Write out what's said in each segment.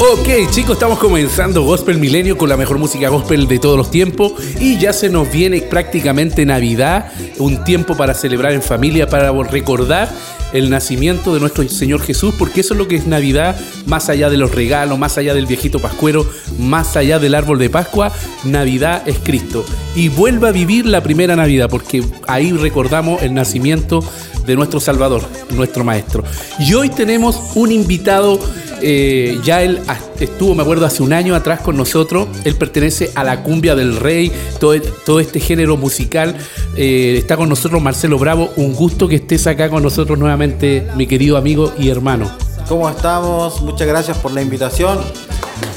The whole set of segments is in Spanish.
Ok, chicos, estamos comenzando Gospel Milenio con la mejor música gospel de todos los tiempos y ya se nos viene prácticamente Navidad, un tiempo para celebrar en familia, para recordar el nacimiento de nuestro Señor Jesús, porque eso es lo que es Navidad, más allá de los regalos, más allá del viejito pascuero, más allá del árbol de Pascua, Navidad es Cristo. Y vuelva a vivir la primera Navidad, porque ahí recordamos el nacimiento de nuestro Salvador, nuestro Maestro. Y hoy tenemos un invitado eh, ya él estuvo, me acuerdo, hace un año atrás con nosotros. Él pertenece a la cumbia del rey, todo, todo este género musical. Eh, está con nosotros Marcelo Bravo. Un gusto que estés acá con nosotros nuevamente, mi querido amigo y hermano. ¿Cómo estamos? Muchas gracias por la invitación.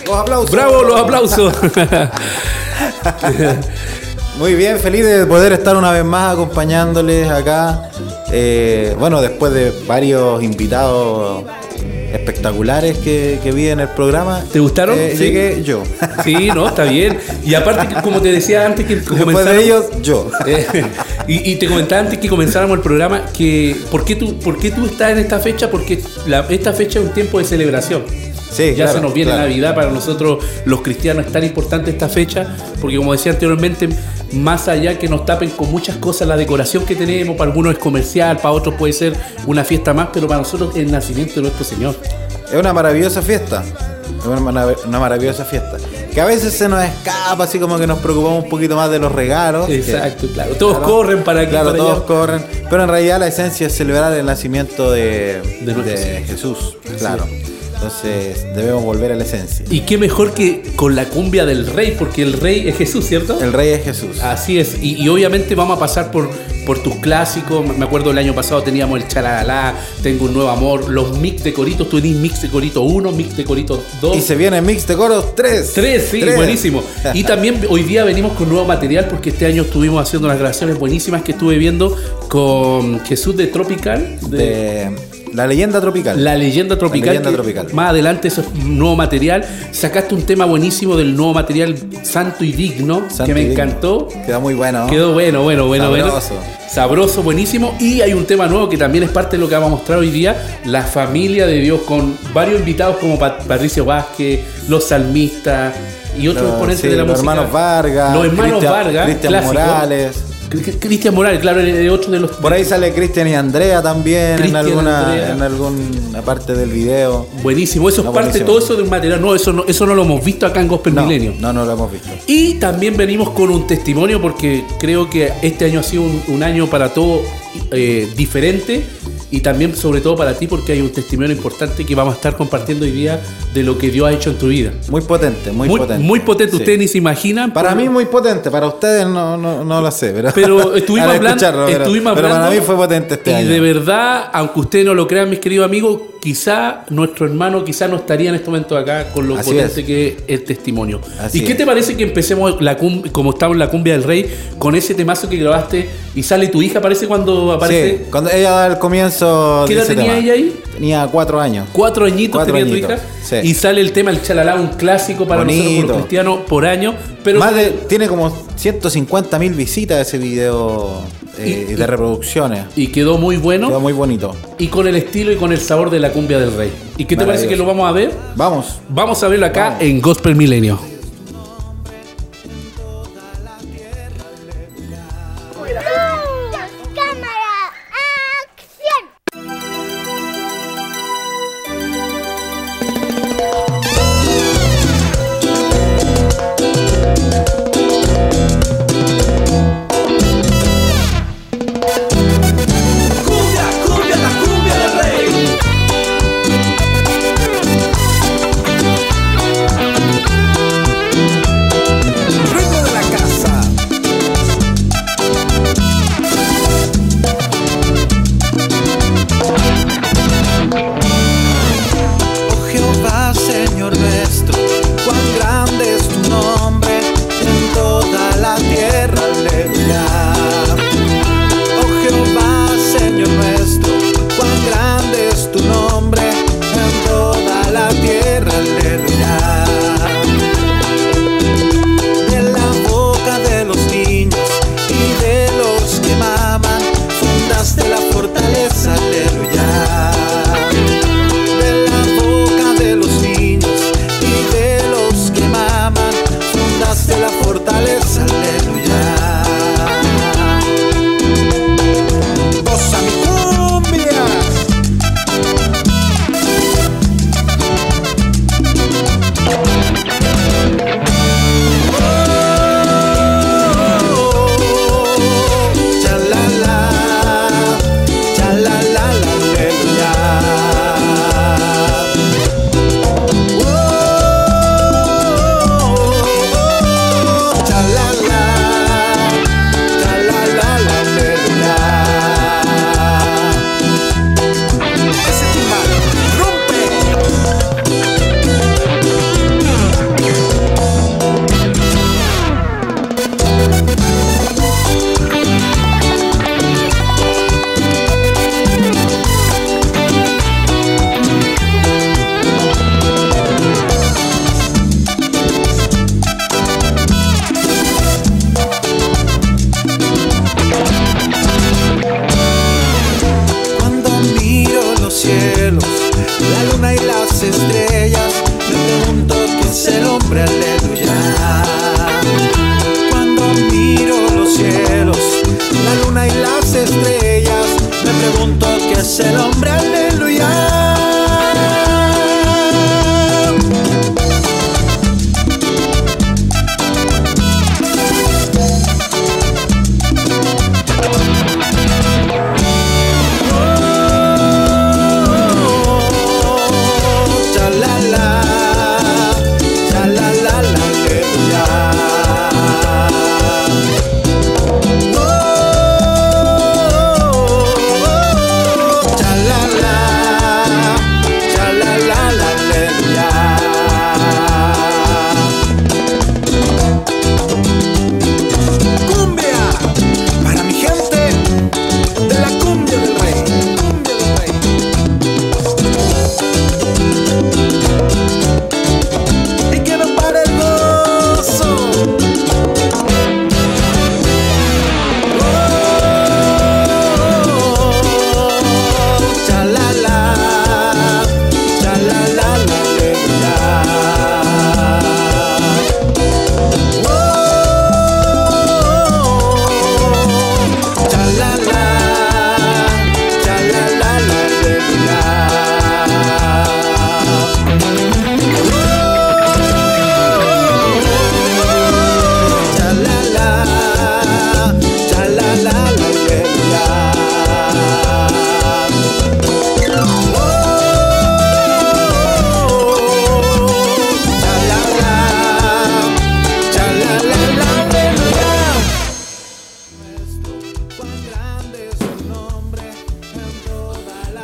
Los aplausos. Bravo, los aplausos. Muy bien, feliz de poder estar una vez más acompañándoles acá. Eh, bueno, después de varios invitados espectaculares que, vi en el programa. ¿Te gustaron? Eh, llegué yo. Sí, no, está bien. Y aparte, como te decía antes que Después de ellos, yo. Eh, y, te comentaba antes que comenzáramos el programa que ¿por qué tú, por qué tú estás en esta fecha? Porque esta fecha es un tiempo de celebración. Sí, ya se nos viene Navidad para nosotros los cristianos es tan importante esta fecha porque como decía anteriormente más allá que nos tapen con muchas cosas la decoración que tenemos, para algunos es comercial, para otros puede ser una fiesta más, pero para nosotros es el nacimiento de nuestro Señor. Es una maravillosa fiesta, es una, maravillosa fiesta. Que a veces se nos escapa, así como que nos preocupamos un poquito más de los regalos. Exacto, claro. Todos corren para que. Claro, todos corren. Pero en realidad la esencia es celebrar el nacimiento de, Jesús. Claro. Entonces debemos volver a la esencia. Y qué mejor que con la cumbia del rey, porque el rey es Jesús, ¿cierto? El rey es Jesús. Así es. Y, obviamente vamos a pasar por, por tus clásicos. Me acuerdo el año pasado teníamos el Chalalá, Tengo un nuevo amor, los mix de coritos. Tú tenés mix de corito 1, mix de corito 2. Y se viene mix de coros 3. 3, sí, buenísimo. y también hoy día venimos con nuevo material porque este año estuvimos haciendo unas grabaciones buenísimas que estuve viendo con Jesús de Tropical. de la leyenda tropical. La leyenda tropical. tropical. Más adelante eso es nuevo material. Sacaste un tema buenísimo del nuevo material Santo y Digno, que me encantó. Quedó muy bueno. Quedó bueno, bueno, bueno, Sabroso. bueno. Sabroso, buenísimo. Y hay un tema nuevo que también es parte de lo que vamos a mostrar hoy día, la familia de Dios, con varios invitados como Patricio Vázquez, los salmistas y otros exponentes de la música. Los hermanos Vargas. Los hermanos Vargas. Cristian Morales. Cristian Morales, claro, de otro de los. Por ahí sale Cristian y Andrea también en alguna, en alguna parte del video. Buenísimo, eso es parte todo eso de un material no, eso no, eso no lo hemos visto acá en Gospel Milenio. No, no lo hemos visto. Y también venimos con un testimonio porque creo que este año ha sido un, año para todo eh, diferente y también sobre todo para ti porque hay un testimonio importante que vamos a estar compartiendo hoy día de lo que Dios ha hecho en tu vida. Muy potente, muy, potente. Muy potente, ustedes ni se imaginan. Para mí muy potente, para ustedes no, no, no lo sé. Pero, pero estuvimos, hablando, estuvimos pero, para mí fue potente este año. Y de verdad, aunque ustedes no lo crean, mis queridos amigos, quizá nuestro hermano quizá no estaría en este momento acá con lo potente que es el testimonio. ¿Y qué te parece que empecemos la como estamos en la cumbia del rey con ese temazo que grabaste y sale tu hija, aparece cuando aparece? Sí, cuando ella da el comienzo. ¿Qué edad tenía ella ahí? Tenía cuatro años. Cuatro añitos tenía tu hija. Y sale el tema El Chalalá, un clásico para nosotros los cristianos por año. Pero Más de, tiene como 150 mil visitas ese video eh, de reproducciones. Y quedó muy bueno. Quedó muy bonito. Y con el estilo y con el sabor de la cumbia del rey. ¿Y qué te parece que lo vamos a ver? Vamos. Vamos a verlo acá en Gospel Milenio.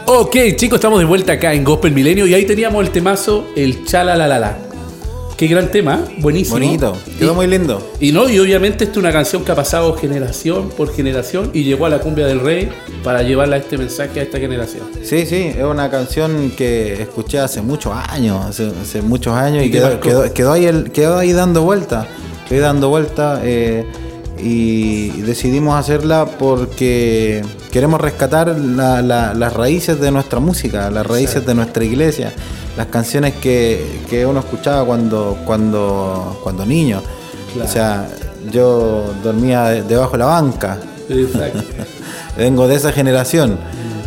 Ok, chicos, estamos de vuelta acá en Gospel Milenio y ahí teníamos el temazo, el Chala la la la. Qué gran tema, buenísimo. Bonito, quedó muy lindo. Y no, y obviamente esta es una canción que ha pasado generación por generación y llegó a la cumbia del rey para llevarla este mensaje a esta generación. Sí, sí, es una canción que escuché hace muchos años, hace, muchos años y, quedó, ahí el, quedó ahí dando vuelta, quedó dando vuelta. Eh, y decidimos hacerla porque queremos rescatar las raíces de nuestra música, las raíces de nuestra iglesia, las canciones que, uno escuchaba cuando, cuando, cuando niño. O sea, yo dormía debajo de la banca. Vengo de esa generación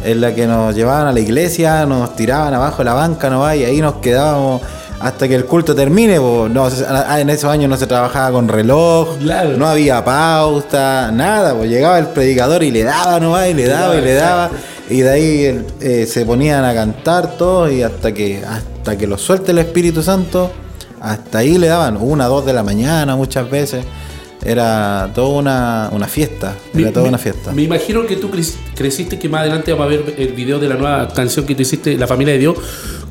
en la que nos llevaban a la iglesia, nos tiraban abajo de la banca, no y ahí nos quedábamos hasta que el culto termine. No, en esos años no se trabajaba con reloj, no había pauta, nada. Pues llegaba el predicador y le daba nomás, y le daba y le daba. Y de ahí eh, se ponían a cantar todos y hasta que, hasta que lo suelte el Espíritu Santo, hasta ahí le daban una, dos de la mañana muchas veces. Era toda una, una fiesta. Era toda una fiesta. Me imagino que tú creciste, que más adelante vamos a ver el video de la nueva canción que tú hiciste, La Familia de Dios,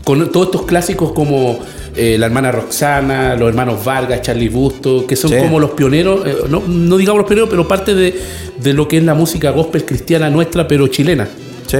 con todos estos clásicos como eh, la hermana Roxana, los hermanos Vargas, Charlie Busto, que son como los pioneros, eh, no, digamos los pioneros, pero parte de, lo que es la música gospel cristiana nuestra, pero chilena. Sí.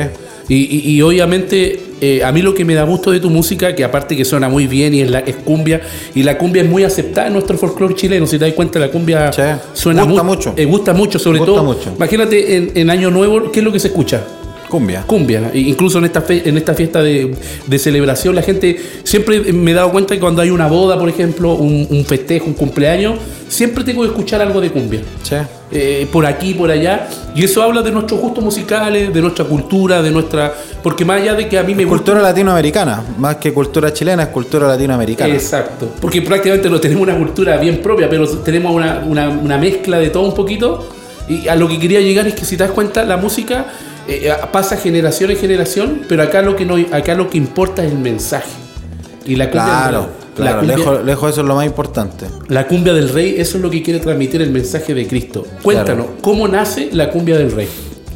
Y, obviamente eh, a mí lo que me da gusto de tu música, que aparte que suena muy bien y es, la, es cumbia, y la cumbia es muy aceptada en nuestro folclore chileno, si te das cuenta la cumbia suena gusta mucho. gusta mucho, sobre todo. Imagínate en, en Año Nuevo, ¿qué es lo que se escucha? Cumbia. Cumbia. Incluso en esta, en esta fiesta de, celebración, la gente siempre me he dado cuenta que cuando hay una boda, por ejemplo, un, festejo, un cumpleaños, siempre tengo que escuchar algo de cumbia. Sí. Eh, por aquí, por allá. Y eso habla de nuestros gustos musicales, de nuestra cultura, de nuestra. Porque más allá de que a mí me Cultura latinoamericana, más que cultura chilena, es cultura latinoamericana. Exacto. Porque prácticamente no tenemos una cultura bien propia, pero tenemos una, una mezcla de todo un poquito. Y a lo que quería llegar es que si te das cuenta, la música eh, eh, pasa generación en generación, pero acá lo que no, acá lo que importa es el mensaje. Y la cumbia claro, claro, lejos, lejos eso es lo más importante. La cumbia del rey, eso es lo que quiere transmitir el mensaje de Cristo. Cuéntanos, ¿cómo nace la cumbia del rey?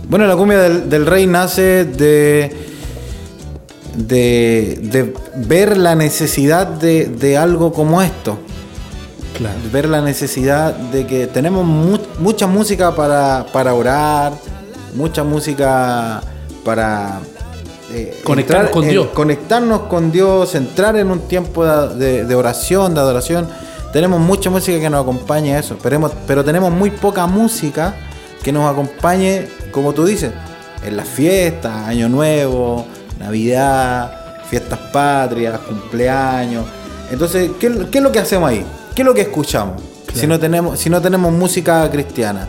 Bueno, la cumbia del, rey nace de, de, ver la necesidad de, algo como esto. Claro. Ver la necesidad de que tenemos mucha música para, para orar, mucha música para eh, conectarnos con Dios. Conectarnos con Dios, entrar en un tiempo de, oración, de adoración. Tenemos mucha música que nos acompaña a eso, pero, pero tenemos muy poca música que nos acompañe, como tú dices, en las fiestas, Año Nuevo, Navidad, fiestas patrias, cumpleaños. Entonces, ¿qué, qué es lo que hacemos ahí? ¿Qué es lo que escuchamos? Si, no tenemos, si no tenemos música cristiana.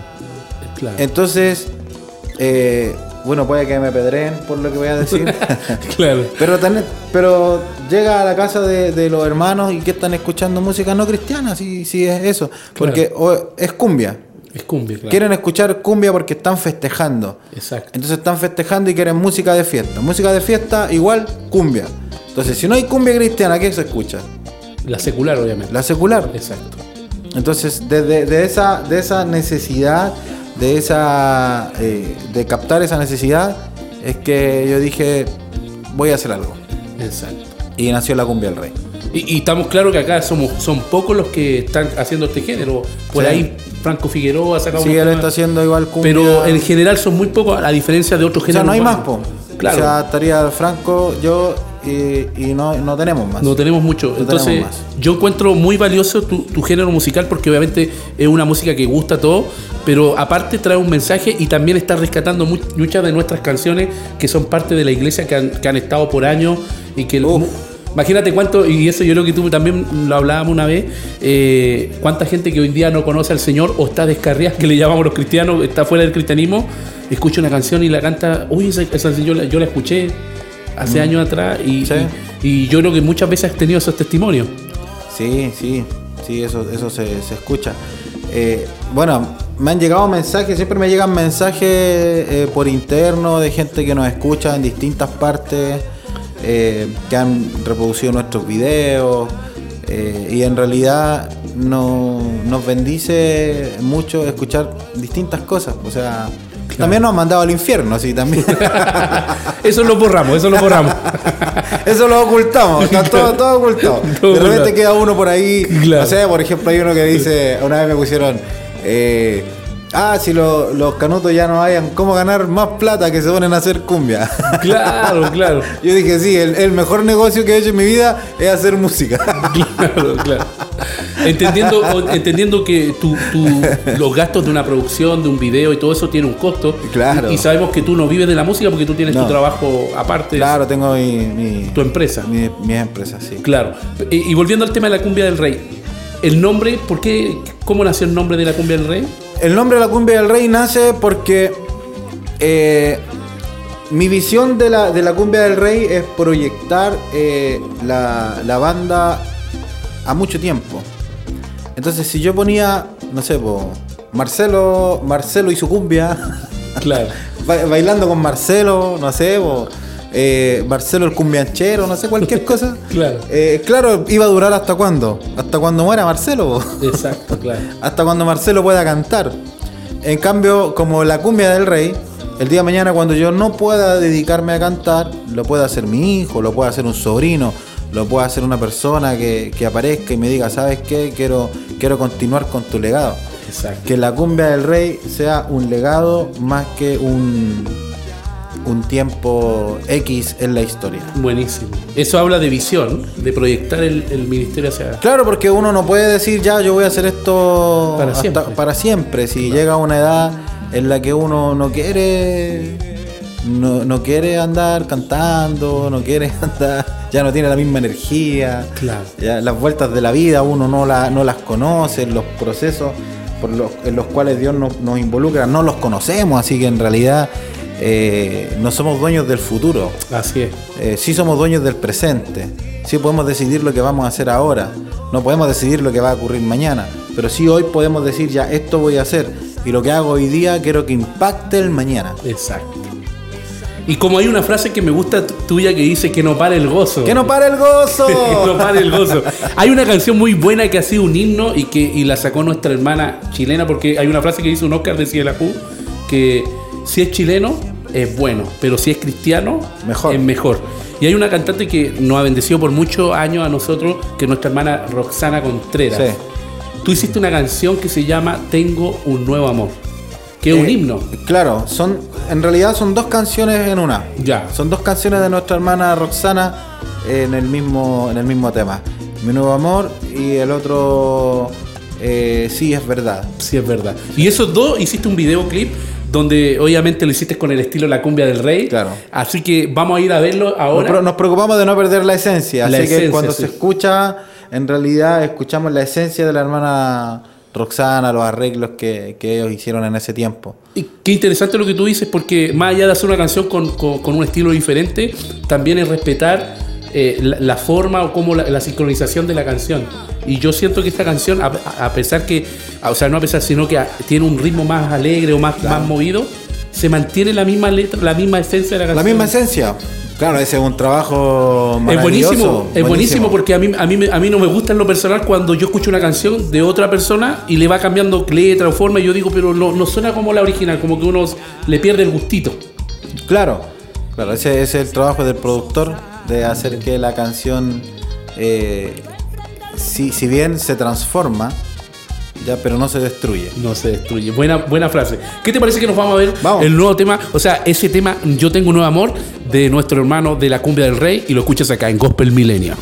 Claro. Entonces, eh, bueno, puede que me pedreen por lo que voy a decir. claro. pero, ten- pero llega a la casa de, de los hermanos y que están escuchando música no cristiana, sí, sí es eso. Porque o- es cumbia. Es cumbia, claro. Quieren escuchar cumbia porque están festejando. Exacto. Entonces están festejando y quieren música de fiesta. Música de fiesta igual cumbia. Entonces, si no hay cumbia cristiana, ¿qué se escucha? La secular, obviamente. La secular. Exacto. Entonces, desde de esa, de esa necesidad, de esa eh, de captar esa necesidad, es que yo dije, voy a hacer algo. Exacto. Y nació la cumbia del rey. Y, y estamos claros que acá somos son pocos los que están haciendo este género. Por Sí. ahí Franco Figueroa ha sacado Sí, él está haciendo igual cumbia. Pero en general son muy pocos, a diferencia de otros o sea, géneros. no hay más, po. Claro. O sea, estaría Franco, yo y, y no, no tenemos más. No tenemos mucho. No Entonces, tenemos más. yo encuentro muy valioso tu, tu género musical porque obviamente es una música que gusta a todos, pero aparte trae un mensaje y también está rescatando mu- muchas de nuestras canciones que son parte de la iglesia que han, que han estado por años y que... Uf. Imagínate cuánto, y eso yo creo que tú también lo hablábamos una vez, eh, cuánta gente que hoy día no conoce al Señor o está descarriada, que le llamamos los cristianos, está fuera del cristianismo, escucha una canción y la canta, uy, esa, esa canción yo la, yo la escuché hace años atrás y, Sí. y- y yo creo que muchas veces has tenido esos testimonios. Sí, sí, sí, eso, eso se, se escucha. Eh, bueno, me han llegado mensajes, siempre me llegan mensajes eh, por interno de gente que nos escucha en distintas partes, eh, que han reproducido nuestros videos, eh, y en realidad no- nos bendice mucho escuchar distintas cosas. O sea, también nos han mandado al infierno, sí, también. Eso lo borramos, eso lo borramos. Eso lo ocultamos, está todo, todo ocultado. Todo de repente ocultado. queda uno por ahí. Claro. No sé, por ejemplo, hay uno que dice, una vez me pusieron, eh, ah, si lo- los canutos ya no hayan cómo ganar más plata que se ponen a hacer cumbia. Claro, claro. Yo dije, sí, el, el mejor negocio que he hecho en mi vida es hacer música. Claro, claro. Entendiendo, entendiendo que tu- tu- los gastos de una producción, de un video y todo eso tiene un costo. Claro. Y, y sabemos que tú no vives de la música porque tú tienes No. tu trabajo aparte, claro, tengo mi, mi, tu empresa. mi, mi empresa, sí. Claro. Y, y volviendo al tema de la cumbia del rey. El nombre, ¿por qué? ¿Cómo nació el nombre de la cumbia del rey? El nombre de la cumbia del rey nace porque eh, mi visión de la, de la cumbia del rey es proyectar eh, la, la banda a mucho tiempo. Entonces, si yo ponía, no sé, po, Marcelo, Marcelo y su cumbia, Claro. bailando con Marcelo, no sé, po, eh, Marcelo el cumbianchero, no sé, cualquier cosa. Claro. Eh, claro, iba a durar hasta cuándo? Hasta cuando muera Marcelo. Exacto, claro. hasta cuando Marcelo pueda cantar. En cambio, como la cumbia del rey, el día de mañana cuando yo no pueda dedicarme a cantar, lo puede hacer mi hijo, lo puede hacer un sobrino, lo puede hacer una persona que, que aparezca y me diga, ¿sabes qué? Quiero, quiero continuar con tu legado. Exacto. Que la cumbia del rey sea un legado más que un, un tiempo X en la historia. Buenísimo. Eso habla de visión, de proyectar el, el ministerio hacia. Claro, porque uno no puede decir ya yo voy a hacer esto Para siempre. para siempre. Si llega a una edad en la que uno no quiere no, no quiere andar cantando, no quiere andar, ya no tiene la misma energía. Claro. Ya las vueltas de la vida uno no, la- no las conoce, los procesos por los, en los cuales Dios nos, nos involucra no los conocemos, así que en realidad eh, no somos dueños del futuro. Así es. Eh, sí somos dueños del presente, sí podemos decidir lo que vamos a hacer ahora, no podemos decidir lo que va a ocurrir mañana, pero sí hoy podemos decir ya esto voy a hacer y lo que hago hoy día quiero que impacte el mañana. Exacto. Y como hay una frase que me gusta tu- tuya que dice que no pare el gozo. ¡Que no pare el gozo! que no pare el gozo. Hay una canción muy buena que ha sido un himno y que y la sacó nuestra hermana chilena porque hay una frase que dice un Oscar de Cielajú que si es chileno es bueno, pero si es cristiano Mejor. es mejor. Y hay una cantante que nos ha bendecido por muchos años a nosotros, que es nuestra hermana Roxana Contreras. Sí. Tú hiciste una canción que se llama Tengo un nuevo amor, que es un Eh, himno. Claro, son, en realidad son dos canciones en una. Ya. Son dos canciones de nuestra hermana Roxana en el mismo, en el mismo tema. Mi nuevo amor y el otro eh, sí es verdad. Sí, es verdad. Y esos dos hiciste un videoclip donde obviamente lo hiciste con el estilo La Cumbia del Rey. Claro. Así que vamos a ir a verlo ahora. Nos, preocupamos de no perder la esencia. así que cuando se escucha, en realidad escuchamos la esencia de la hermana Roxana, los arreglos que, ellos hicieron en ese tiempo. Y qué interesante lo que tú dices, porque más allá de hacer una canción con, un estilo diferente, también es respetar eh, la, forma o como la, sincronización de la canción. Y yo siento que esta canción, a, pesar que, o sea, no a pesar, sino que tiene un ritmo más alegre o más, más movido, se mantiene la misma letra, la misma esencia de la canción. La misma esencia. Claro, ese es un trabajo Es buenísimo, es buenísimo porque a mí, a, mí, a mí no me gusta en lo personal cuando yo escucho una canción de otra persona y le va cambiando letra o forma y yo digo, pero no, no suena como la original, como que uno le pierde el gustito. Claro, claro, ese, es el trabajo del productor, de hacer que la canción, eh, si, si bien se transforma, ya, pero no se destruye. No se destruye. Buena, buena frase. ¿Qué te parece que nos vamos a ver el nuevo tema? O sea, ese tema, Yo tengo un nuevo amor, de nuestro hermano de la cumbia del rey, y lo escuchas acá en Gospel Milenio.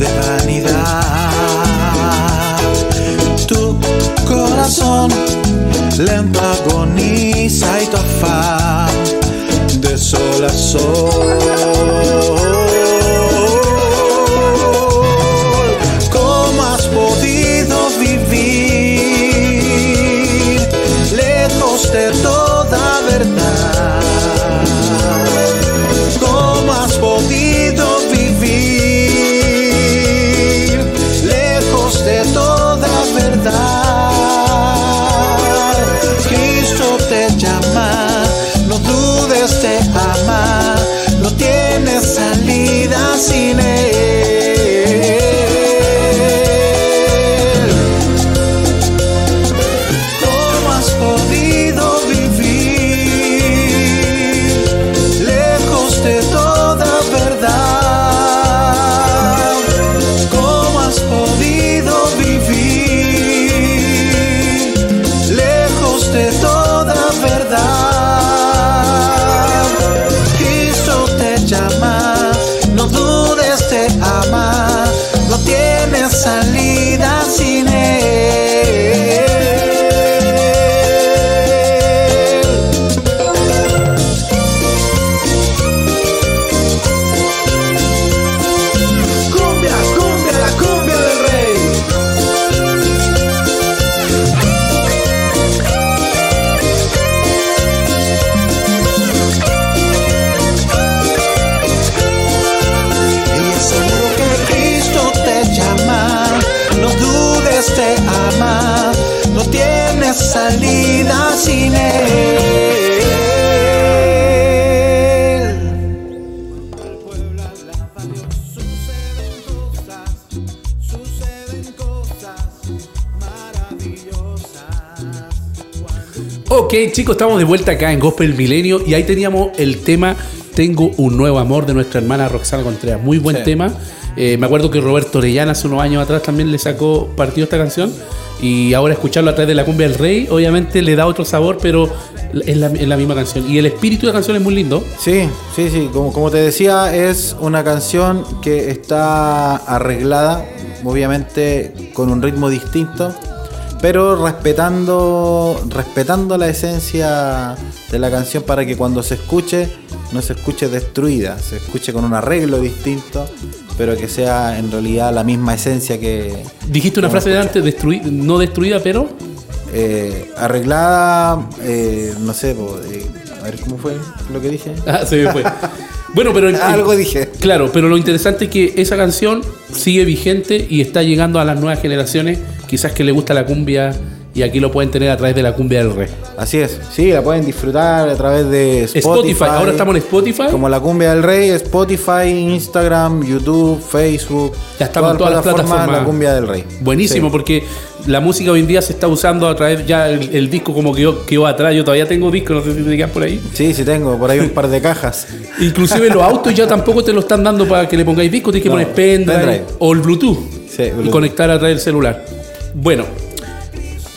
de vanidad. Tu corazón le antagoniza y tu afán de sol a sol. Ok, chicos, estamos de vuelta acá en Gospel Milenio y ahí teníamos el tema Tengo un nuevo amor de nuestra hermana Roxana Contreras. Muy buen tema. Eh, me acuerdo que Roberto Orellana hace unos años atrás también le sacó partido esta canción y ahora escucharlo a través de la cumbia del rey, obviamente le da otro sabor, pero es la, misma canción. Y el espíritu de la canción es muy lindo. Sí, sí, sí. Como, como te decía, es una canción que está arreglada, obviamente con un ritmo distinto pero respetando respetando la esencia de la canción para que cuando se escuche no se escuche destruida, se escuche con un arreglo distinto, pero que sea en realidad la misma esencia que... Dijiste una frase de antes, no destruida, pero... Eh, arreglada, eh, no sé, eh, a ver cómo fue lo que dije. Ah, se me fue. Bueno, pero algo dije. Claro, pero lo interesante es que esa canción sigue vigente y está llegando a las nuevas generaciones, quizás que le gusta la cumbia y aquí lo pueden tener a través de la cumbia del rey. Así es, sí, la pueden disfrutar a través de Spotify. Ahora estamos en Spotify. Como la cumbia del rey, Spotify, Instagram, YouTube, Facebook. Ya estamos en todas las plataformas. La cumbia del rey. Buenísimo, porque la música hoy en día se está usando a través ya el, disco como que quedó atrás. Yo todavía tengo disco, no sé si te digas por ahí. Sí, sí tengo, por ahí un par de cajas. Inclusive los autos ya tampoco te lo están dando para que le pongáis disco, tienes que poner pendrive, o el Bluetooth, y conectar a través del celular. Bueno,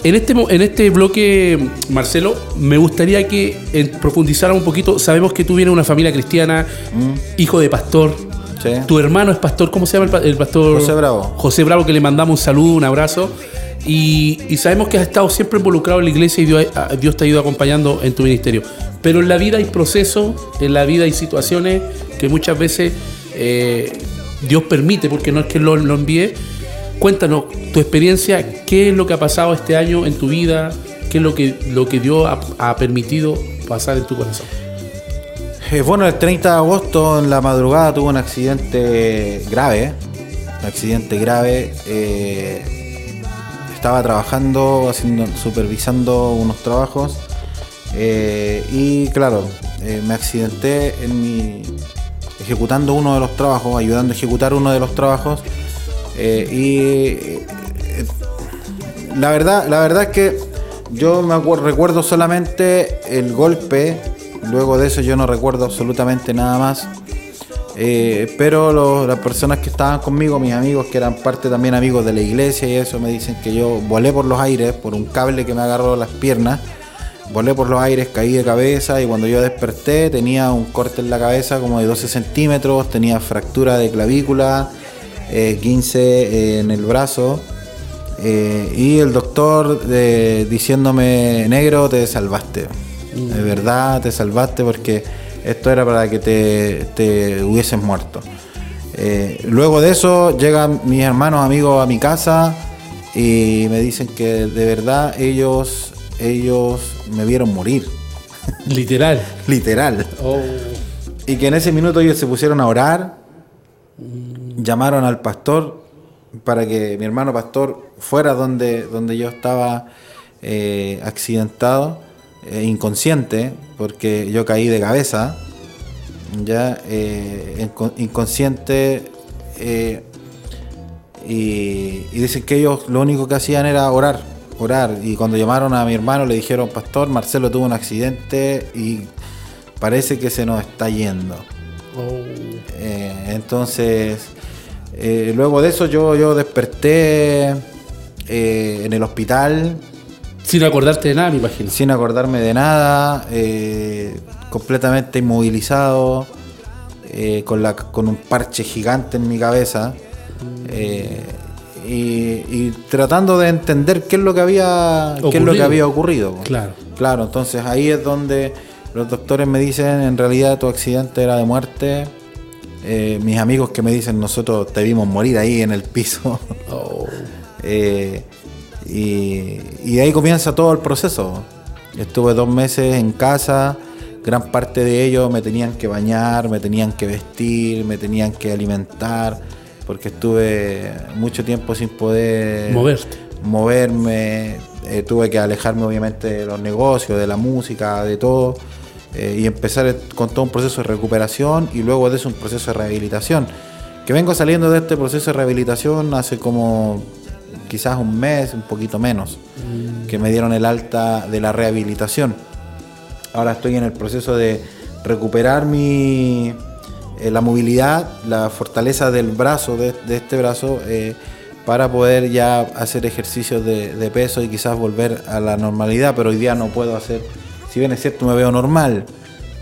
en este, en este bloque, Marcelo, me gustaría que profundizara un poquito. Sabemos que tú vienes de una familia cristiana, mm. hijo de pastor. Tu hermano es pastor, ¿cómo se llama el, pastor? José Bravo. José Bravo, que le mandamos un saludo, un abrazo. Y, sabemos que has estado siempre involucrado en la iglesia y Dios, te ha ido acompañando en tu ministerio. Pero en la vida hay procesos, en la vida hay situaciones que muchas veces eh, Dios permite, porque no es que lo, lo envíe, Cuéntanos tu experiencia, qué es lo que ha pasado este año en tu vida, qué es lo que, lo que Dios ha, permitido pasar en tu corazón. Eh, bueno, el 30 de agosto en la madrugada tuve un accidente grave, un accidente grave. Eh, estaba trabajando, haciendo, supervisando unos trabajos eh, y claro, me accidenté en mi ejecutando uno de los trabajos, ayudando a ejecutar uno de los trabajos eh, y eh, la verdad, la verdad es que yo me recuerdo solamente el golpe, luego de eso yo no recuerdo absolutamente nada más. Eh, pero las personas que estaban conmigo, mis amigos que eran parte también amigos de la iglesia y eso, me dicen que yo volé por los aires por un cable que me agarró las piernas. Volé por los aires, caí de cabeza y cuando yo desperté tenía un corte en la cabeza como de 12 centímetros, tenía fractura de clavícula, 15 eh, en el brazo. Eh, y el doctor diciéndome, negro, te salvaste. De mm. verdad, te salvaste porque esto era para que te, te hubieses muerto. Eh, luego de eso llegan mis hermanos amigos a mi casa y me dicen que de verdad ellos, ellos me vieron morir. Literal. Literal. Oh. Y que en ese minuto ellos se pusieron a orar. Llamaron al pastor para que mi hermano pastor fuera donde, donde yo estaba eh, accidentado, eh, inconsciente, porque yo caí de cabeza, ya eh, inconsciente, y, dicen que ellos lo único que hacían era orar, orar, y cuando llamaron a mi hermano le dijeron, pastor, Marcelo tuvo un accidente y parece que se nos está yendo. Oh. entonces, eh, luego de eso yo, yo desperté eh, en el hospital. Sin acordarte de nada, me imagino. Sin acordarme de nada, eh, completamente inmovilizado, con, la, con un parche gigante en mi cabeza. Y, tratando de entender qué es lo que había, qué es lo que había ocurrido. Claro. Claro, entonces ahí es donde los doctores me dicen en realidad tu accidente era de muerte eh, mis amigos que me dicen, nosotros te vimos morir ahí en el piso. Oh. Eh, y, ahí comienza todo el proceso. Estuve dos meses en casa, gran parte de ellos me tenían que bañar, me tenían que vestir, me tenían que alimentar, porque estuve mucho tiempo sin poder moverte. moverme, eh, tuve que alejarme obviamente de los negocios, de la música, de todo, eh, y empezar con todo un proceso de recuperación y luego de eso un proceso de rehabilitación. Que vengo saliendo de este proceso de rehabilitación hace como quizás un mes, un poquito menos, mm. que me dieron el alta de la rehabilitación. Ahora estoy en el proceso de recuperar mi, eh, la movilidad, la fortaleza del brazo, de, este brazo, eh, para poder ya hacer ejercicios de, peso y quizás volver a la normalidad, pero hoy día no puedo hacer, si bien es cierto me veo normal,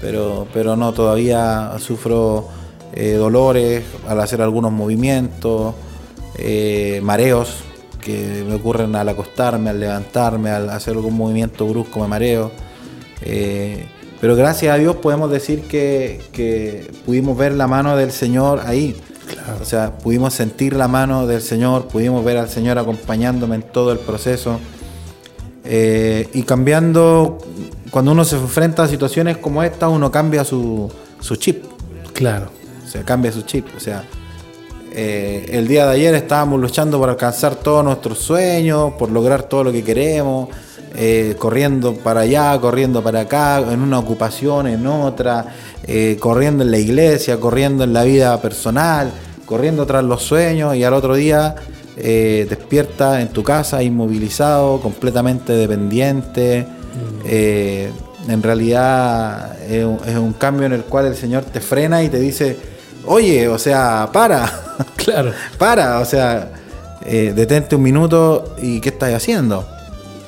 pero, pero no, todavía sufro eh, dolores al hacer algunos movimientos, mareos que me ocurren al acostarme, al levantarme, al hacer algún movimiento brusco me mareo. Pero gracias a Dios podemos decir que, pudimos ver la mano del Señor ahí. O sea, pudimos sentir la mano del Señor, pudimos ver al Señor acompañándome en todo el proceso. Eh, y cambiando, cuando uno se enfrenta a situaciones como esta, uno cambia su, chip. Claro. O sea, cambia su chip. O sea, eh, el día de ayer estábamos luchando por alcanzar todos nuestros sueños, por lograr todo lo que queremos eh, corriendo para allá, corriendo para acá, en una ocupación, en otra, eh, corriendo en la iglesia, corriendo en la vida personal, corriendo tras los sueños y al otro día despierta en tu casa inmovilizado, completamente dependiente. Mm. en realidad es un, cambio en el cual el Señor te frena y te dice, oye, o sea, para. Claro. para, o sea, detente un minuto y ¿qué estás haciendo?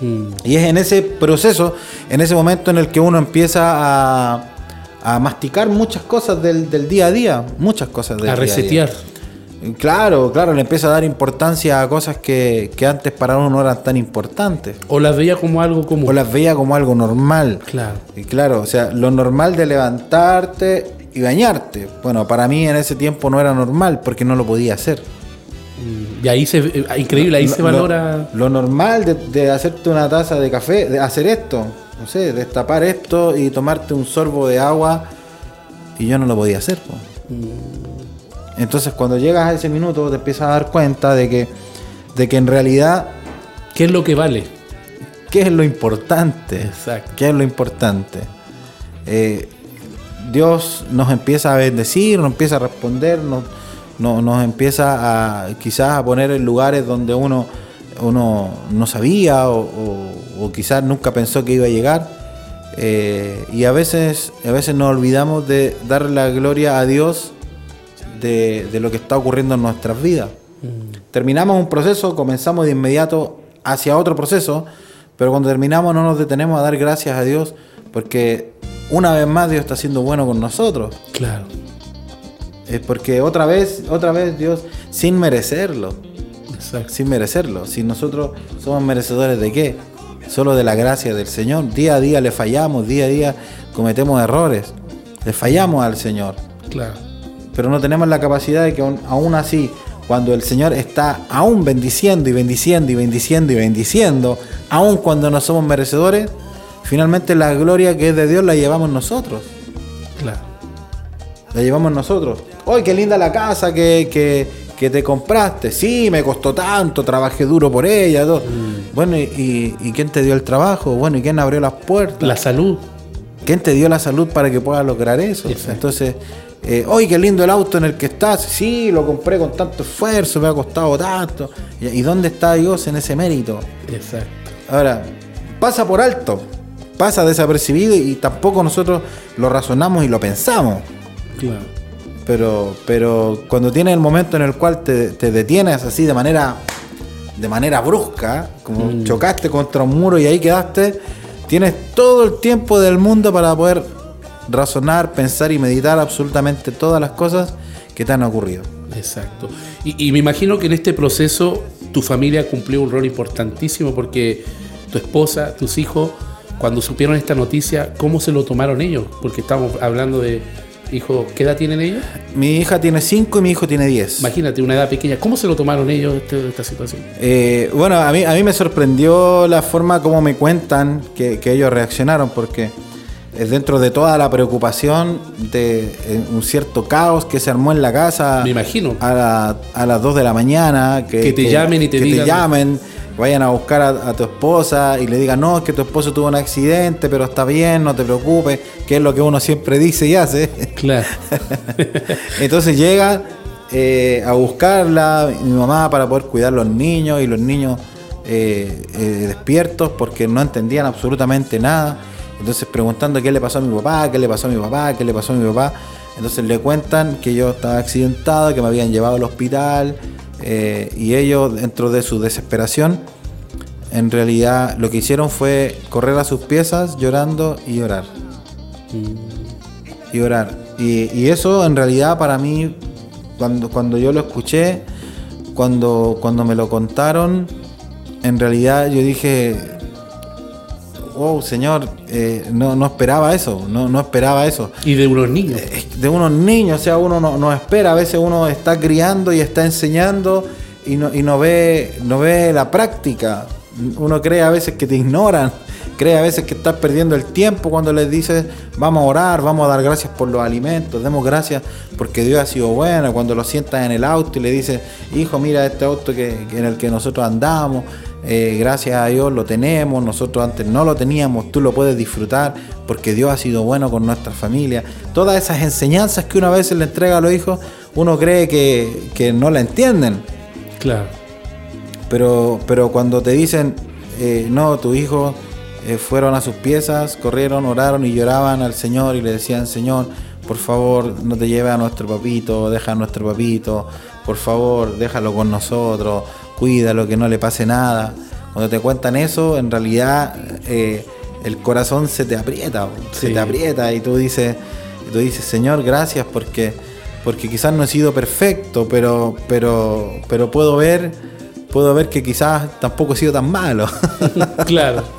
Mm. Y es en ese proceso, en ese momento en el que uno empieza a, masticar muchas cosas del, día a día, muchas cosas del a resetear. Claro, claro, le empieza a dar importancia a cosas que, antes para uno no eran tan importantes. O las veía como algo común. O las veía como algo normal. Claro. Y claro, o sea, lo normal de levantarte y bañarte. Bueno, para mí en ese tiempo no era normal porque no lo podía hacer. Y ahí se, eh, increíble, ahí se valora. Lo, normal de, hacerte una taza de café, de hacer esto, no sé, destapar esto y tomarte un sorbo de agua, y yo no lo podía hacer. Mm. Entonces, cuando llegas a ese minuto, te empiezas a dar cuenta de que, de que en realidad. ¿Qué es lo que vale? ¿Qué es lo importante? Exacto. ¿Qué es lo importante? Eh, Dios nos empieza a bendecir, nos empieza a responder, nos no, nos empieza a quizás a poner en lugares donde uno, uno no sabía o, quizás nunca pensó que iba a llegar. Eh, y a veces, a veces nos olvidamos de darle la gloria a Dios de, lo que está ocurriendo en nuestras vidas. Mm. Terminamos un proceso, comenzamos de inmediato hacia otro proceso, pero cuando terminamos no nos detenemos a dar gracias a Dios porque una vez más Dios está siendo bueno con nosotros. Claro. Es porque otra vez, otra vez Dios, sin merecerlo. Sin merecerlo. Si nosotros somos merecedores de qué? Solo de la gracia del Señor. Día a día le fallamos, día a día cometemos errores. Le fallamos al Señor. Claro. Pero no tenemos la capacidad de que aún, así, cuando el Señor está aún bendiciendo y bendiciendo y bendiciendo y bendiciendo, aún cuando no somos merecedores, finalmente la gloria que es de Dios la llevamos nosotros. Claro. La llevamos nosotros. ¡Ay, qué linda la casa que, te compraste! Sí, me costó tanto, trabajé duro por ella. Todo. Mm. Bueno, y, quién te dio el trabajo? Bueno, ¿y quién abrió las puertas? La salud. ¿Quién te dio la salud para que puedas lograr eso? Entonces, eh, ¡ay, qué lindo el auto en el que estás! Sí, lo compré con tanto esfuerzo, me ha costado tanto. ¿Y, dónde está Dios en ese mérito? Exacto. Ahora, pasa por alto, pasa desapercibido y tampoco nosotros lo razonamos y lo pensamos. Claro pero, pero cuando tienes el momento en el cual te, detienes así de manera, de manera brusca, como mm. chocaste contra un muro y ahí quedaste, tienes todo el tiempo del mundo para poder razonar, pensar y meditar absolutamente todas las cosas que te han ocurrido. Exacto. Y, y me imagino que en este proceso tu familia cumplió un rol importantísimo porque tu esposa, tus hijos, cuando supieron esta noticia, ¿cómo se lo tomaron ellos? Porque estamos hablando de hijo, ¿qué edad tienen ellos? Mi hija tiene 5 y mi hijo tiene 10. Imagínate, una edad pequeña. ¿Cómo se lo tomaron ellos este, esta situación? Eh, bueno, a mí, a mí me sorprendió la forma como me cuentan que, ellos reaccionaron, porque dentro de toda la preocupación de eh, un cierto caos que se armó en la casa. Me imagino. A, las 2 de la mañana. Que, te llamen y te que digan. te llamen. vayan a buscar a, tu esposa y le digan, no, es que tu esposo tuvo un accidente, pero está bien, no te preocupes, que es lo que uno siempre dice y hace. Claro. Entonces llega eh, a buscarla mi mamá para poder cuidar los niños y los niños eh, eh, despiertos porque no entendían absolutamente nada. Entonces preguntando qué le pasó a mi papá, qué le pasó a mi papá, qué le pasó a mi papá. Entonces le cuentan que yo estaba accidentado, que me habían llevado al hospital y ellos dentro de su desesperación en realidad lo que hicieron fue correr a sus piezas llorando y llorar. Y orar. Y, eso en realidad para mí, cuando, cuando yo lo escuché, cuando, cuando me lo contaron, en realidad yo dije, wow, señor, eh, no, no, esperaba eso, no, no, esperaba eso. Y de unos niños. Eh, de unos niños, o sea, uno no, no, espera, a veces uno está criando y está enseñando y no, y no, ve, no ve la práctica. Uno cree a veces que te ignoran, cree a veces que estás perdiendo el tiempo cuando les dices vamos a orar, vamos a dar gracias por los alimentos, demos gracias porque Dios ha sido bueno. Cuando lo sientas en el auto y le dices, hijo, mira este auto que, en el que nosotros andamos, eh, gracias a Dios lo tenemos, nosotros antes no lo teníamos, tú lo puedes disfrutar porque Dios ha sido bueno con nuestra familia. Todas esas enseñanzas que una vez le entrega a los hijos, uno cree que, que no la entienden. Claro. Pero, pero cuando te dicen, eh, no, tu hijo eh, fueron a sus piezas, corrieron, oraron y lloraban al Señor y le decían, Señor, por favor, no te lleve a nuestro papito, deja a nuestro papito, por favor, déjalo con nosotros, cuídalo, que no le pase nada. Cuando te cuentan eso, en realidad eh, el corazón se te aprieta, se te aprieta y tú dices, tú dices, Señor, gracias porque, porque quizás no he sido perfecto, pero, pero, pero puedo ver puedo ver que quizás tampoco he sido tan malo. claro.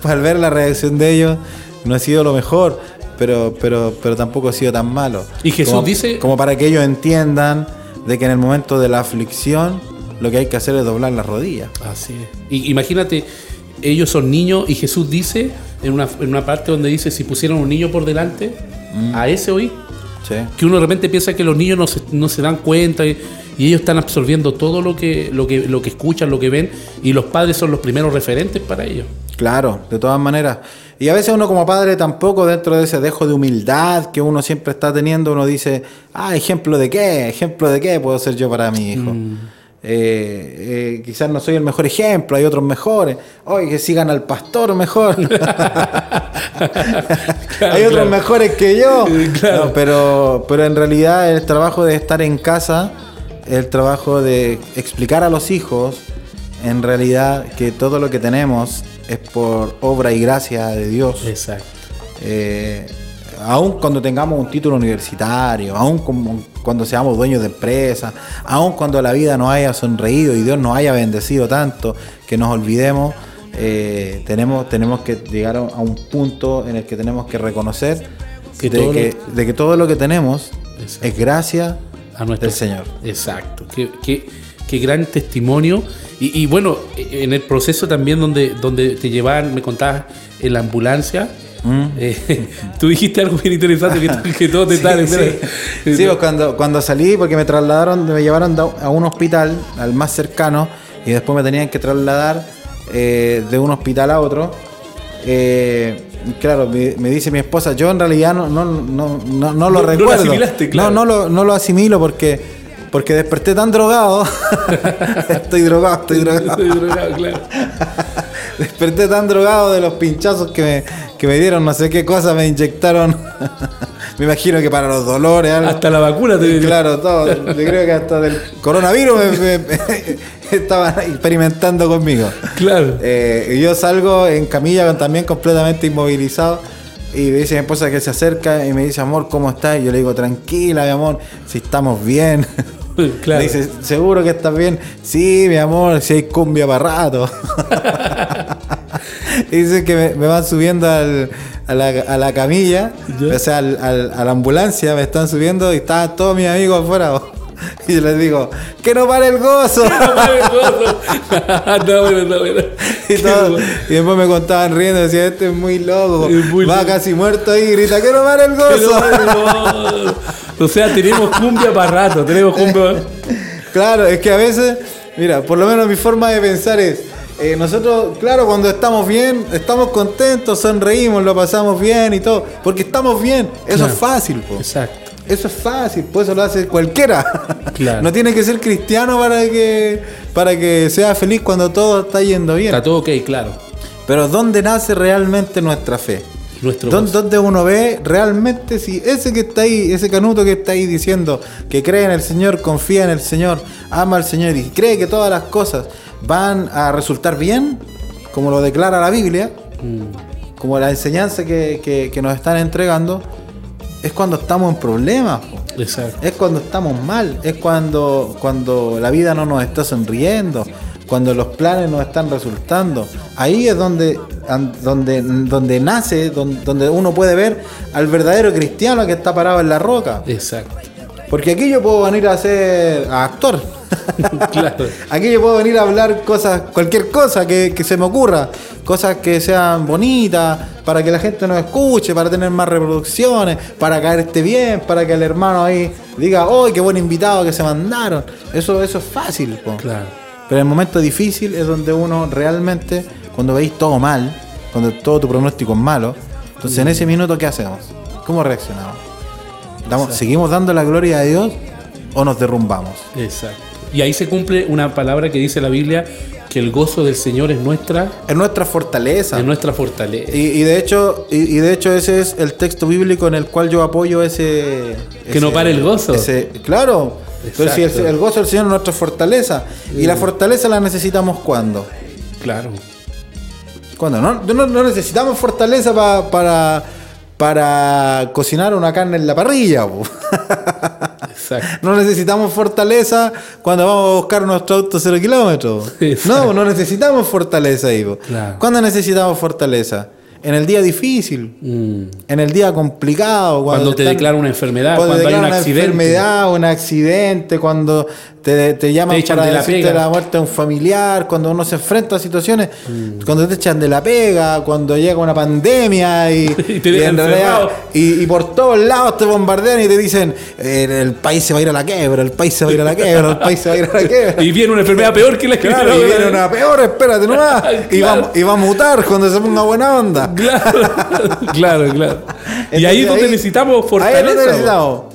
Pues al ver la reacción de ellos, no he sido lo mejor, pero, pero, pero tampoco he sido tan malo. Y Jesús dice. Como para que ellos entiendan de que en el momento de la aflicción lo que hay que hacer es doblar las rodillas. Así es. Y imagínate, ellos son niños y Jesús dice en una, en una parte donde dice: si pusieron un niño por delante, mm. a ese oí. Que uno de repente piensa que los niños no se, no se dan cuenta. Y, y ellos están absorbiendo todo lo que, lo que, lo que escuchan, lo que ven, y los padres son los primeros referentes para ellos. Claro, de todas maneras. Y a veces uno como padre tampoco dentro de ese dejo de humildad que uno siempre está teniendo, uno dice, ah, ejemplo de qué, ejemplo de qué puedo ser yo para mi hijo. Mm. Eh, eh, quizás no soy el mejor ejemplo, hay otros mejores. Oye, que sigan al pastor mejor. hay otros mejores que yo. pero, pero en realidad el trabajo de estar en casa el trabajo de explicar a los hijos en realidad que todo lo que tenemos es por obra y gracia de Dios. Exacto. Eh, aun cuando tengamos un título universitario, aun cuando seamos dueños de empresas, aun cuando la vida nos haya sonreído y Dios nos haya bendecido tanto que nos olvidemos, eh, tenemos, tenemos que llegar a un punto en el que tenemos que reconocer de, que, de, que, todo lo que tenemos es gracia a nuestro Señor. Exacto. Qué, qué, gran testimonio. Y, bueno, en el proceso también donde, donde te llevaban, me contabas en la ambulancia. Mm. Eh, tú dijiste algo bien interesante que, que todos te están sí, sí. sí pues cuando, cuando salí, porque me trasladaron, me llevaron a un hospital, al más cercano, y después me tenían que trasladar eh, de un hospital a otro. Eh, claro, me, dice mi esposa, yo en realidad no, no, no, no, no lo recuerdo. No, no, lo, no lo asimilo porque, porque desperté tan drogado. estoy drogado, estoy drogado. Estoy drogado, claro. Desperté tan drogado de los pinchazos que me, que me dieron, no sé qué cosa me inyectaron. me imagino que para los dolores. Hasta la vacuna te dieron. Claro, todo. Yo creo que hasta del coronavirus me, estaban experimentando conmigo. Claro. Eh, yo salgo en camilla también completamente inmovilizado. Y me dice mi esposa que se acerca y me dice, amor, ¿cómo estás? Y yo le digo, tranquila, mi amor, si estamos bien. Claro. Me dice, ¿seguro que estás bien? Sí, mi amor, si hay cumbia para rato. Y dice que me, van subiendo a, la, camilla, o sea, al, a la ambulancia, me están subiendo y estaban todos mis amigos afuera. Y yo les digo, ¡que no pare el gozo! ¡Que no pare el gozo! no, bueno, no, bueno. Y, después me contaban riendo, decía, este es muy loco. Va casi muerto ahí y grita, ¡que no pare el gozo! o sea, tenemos cumbia para rato, tenemos cumbia. claro, es que a veces, mira, por lo menos mi forma de pensar es, eh, nosotros, claro, cuando estamos bien, estamos contentos, sonreímos, lo pasamos bien y todo. Porque estamos bien. Eso es fácil, po. Exacto. Eso es fácil, pues eso lo hace cualquiera. Claro. no tiene que ser cristiano para que, para que sea feliz cuando todo está yendo bien. Está todo ok, claro. Pero ¿dónde nace realmente nuestra fe? Nuestro ¿Dónde, uno ve realmente si ese que está ahí, ese canuto que está ahí diciendo que cree en el Señor, confía en el Señor, ama al Señor y cree que todas las cosas van a resultar bien, como lo declara la Biblia, mm. como la enseñanza que, nos están entregando, es cuando estamos en problemas. Es cuando estamos mal, es cuando, cuando la vida no nos está sonriendo, cuando los planes no están resultando. Ahí es donde, donde, donde nace, donde, uno puede ver al verdadero cristiano que está parado en la roca. Exacto. Porque aquí yo puedo venir a ser actor. claro. Aquí yo puedo venir a hablar cosas, cualquier cosa que, se me ocurra, cosas que sean bonitas, para que la gente nos escuche, para tener más reproducciones, para caerte bien, para que el hermano ahí diga, ¡oh, qué buen invitado que se mandaron! Eso, eso es fácil. Claro. Pero el momento difícil es donde uno realmente, cuando veis todo mal, cuando todo tu pronóstico es malo, entonces en ese minuto, ¿qué hacemos? ¿Cómo reaccionamos? ¿Seguimos dando la gloria a Dios o nos derrumbamos? Exacto. Y ahí se cumple una palabra que dice la Biblia, que el gozo del Señor es nuestra... Es nuestra fortaleza. Es nuestra fortaleza. Y, de hecho, y, de hecho ese es el texto bíblico en el cual yo apoyo ese... Que no pare el gozo. claro, pero si el, gozo del Señor es nuestra fortaleza. Y la fortaleza la necesitamos cuando. Claro. Cuando no, no, necesitamos fortaleza para, para cocinar una carne en la parrilla. Exacto. No necesitamos fortaleza cuando vamos a buscar nuestro auto cero kilómetros. No, no necesitamos fortaleza, Ivo. Claro. ¿Cuándo necesitamos fortaleza? en el día difícil, mm. en el día complicado. Cuando, te declara una enfermedad, cuando, hay un una enfermedad, un accidente, cuando te, te llaman para de decirte la, muerte de un familiar, cuando uno se enfrenta a situaciones, mm. cuando te echan de la pega, cuando llega una pandemia y, y, y, por todos lados te bombardean y te dicen el país se va a ir a la quiebra, el país se va a ir a la quiebra, el país se va a ir a la quiebra. y viene una enfermedad peor que la que claro, y viene una peor, espérate nomás. y, va, y va a mutar cuando se ponga buena onda. Claro, claro, claro. y ahí es donde necesitamos fortaleza. Ahí es donde necesitamos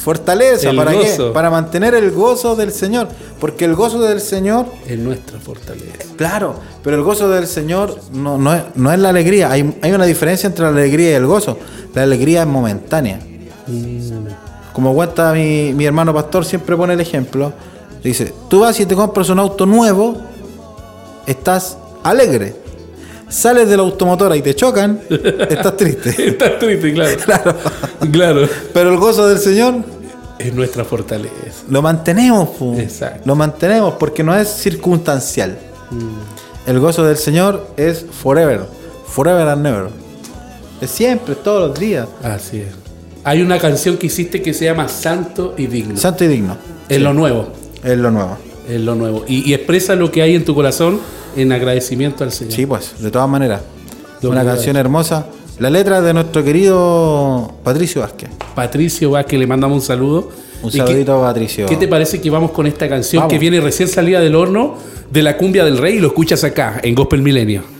Fortaleza, ¿para qué? Para mantener el gozo del Señor. Porque el gozo del Señor... Es nuestra fortaleza. Claro, pero el gozo del Señor no, no, es, no es la alegría. Hay, hay, una diferencia entre la alegría y el gozo. La alegría es momentánea. Mm. Como cuenta mi, mi hermano pastor, siempre pone el ejemplo. Dice, tú vas y te compras un auto nuevo, estás alegre sales de la automotora y te chocan, estás triste. estás triste, claro. claro. claro. Pero el gozo del Señor es nuestra fortaleza. Lo mantenemos, Exacto. Lo mantenemos porque no es circunstancial. Mm. El gozo del Señor es forever. Forever and never. Es siempre, todos los días. Así es. Hay una canción que hiciste que se llama Santo y Digno. Santo y Digno. Es lo nuevo. Es lo nuevo. Es lo nuevo. y expresa lo que hay en tu corazón en agradecimiento al Señor. Sí, pues, de todas maneras. Una canción hermosa. La letra de nuestro querido Patricio Vázquez. Patricio Vázquez, le mandamos un saludo. Un saludito a Patricio. ¿Qué te parece que vamos con esta canción que viene recién salida del horno de la cumbia del rey y lo escuchas acá en Gospel Milenio?